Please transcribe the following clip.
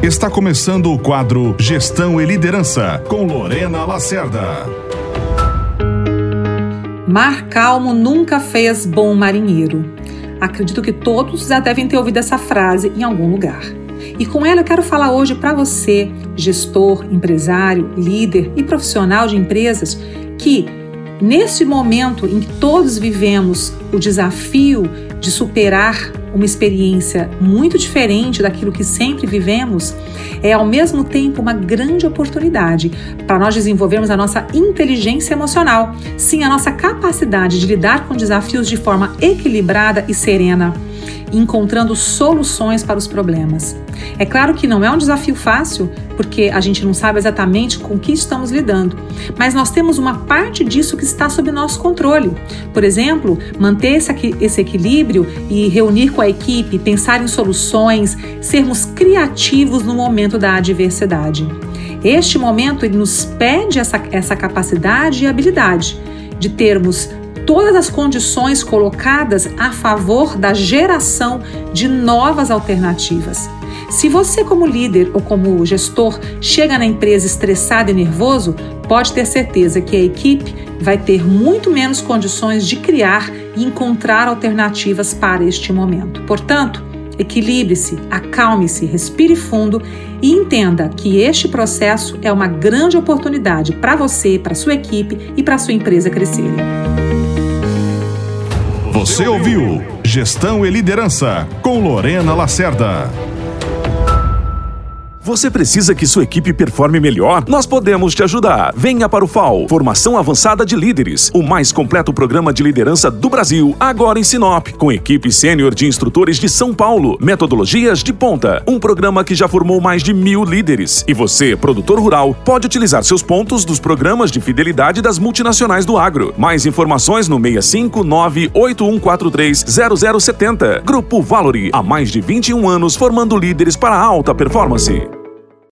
Está começando o quadro Gestão e Liderança com Lorena Lacerda. Mar calmo nunca fez bom marinheiro. Acredito que todos já devem ter ouvido essa frase em algum lugar. E com ela eu quero falar hoje para você, gestor, empresário, líder e profissional de empresas, que nesse momento em que todos vivemos o desafio de superar uma experiência muito diferente daquilo que sempre vivemos, é ao mesmo tempo uma grande oportunidade para nós desenvolvermos a nossa inteligência emocional, sim, a nossa capacidade de lidar com desafios de forma equilibrada e serena encontrando soluções para os problemas. É claro que não é um desafio fácil, porque a gente não sabe exatamente com que estamos lidando, mas nós temos uma parte disso que está sob nosso controle. Por exemplo, manter esse equilíbrio e reunir com a equipe, pensar em soluções, sermos criativos no momento da adversidade. Este momento ele nos pede essa, essa capacidade e habilidade de termos todas as condições colocadas a favor da geração de novas alternativas. Se você, como líder ou como gestor, chega na empresa estressado e nervoso, pode ter certeza que a equipe vai ter muito menos condições de criar e encontrar alternativas para este momento. Portanto, equilibre-se, acalme-se, respire fundo e entenda que este processo é uma grande oportunidade para você, para sua equipe e para sua empresa crescerem. Você ouviu Gestão e Liderança com Lorena Lacerda. Você precisa que sua equipe performe melhor? Nós podemos te ajudar. Venha para o FAO, Formação Avançada de Líderes, o mais completo programa de liderança do Brasil, agora em Sinop, com equipe sênior de instrutores de São Paulo, metodologias de ponta, um programa que já formou mais de mil líderes. E você, produtor rural, pode utilizar seus pontos dos programas de fidelidade das multinacionais do agro. Mais informações no 65981430070. Grupo Valori, há mais de 21 anos formando líderes para alta performance.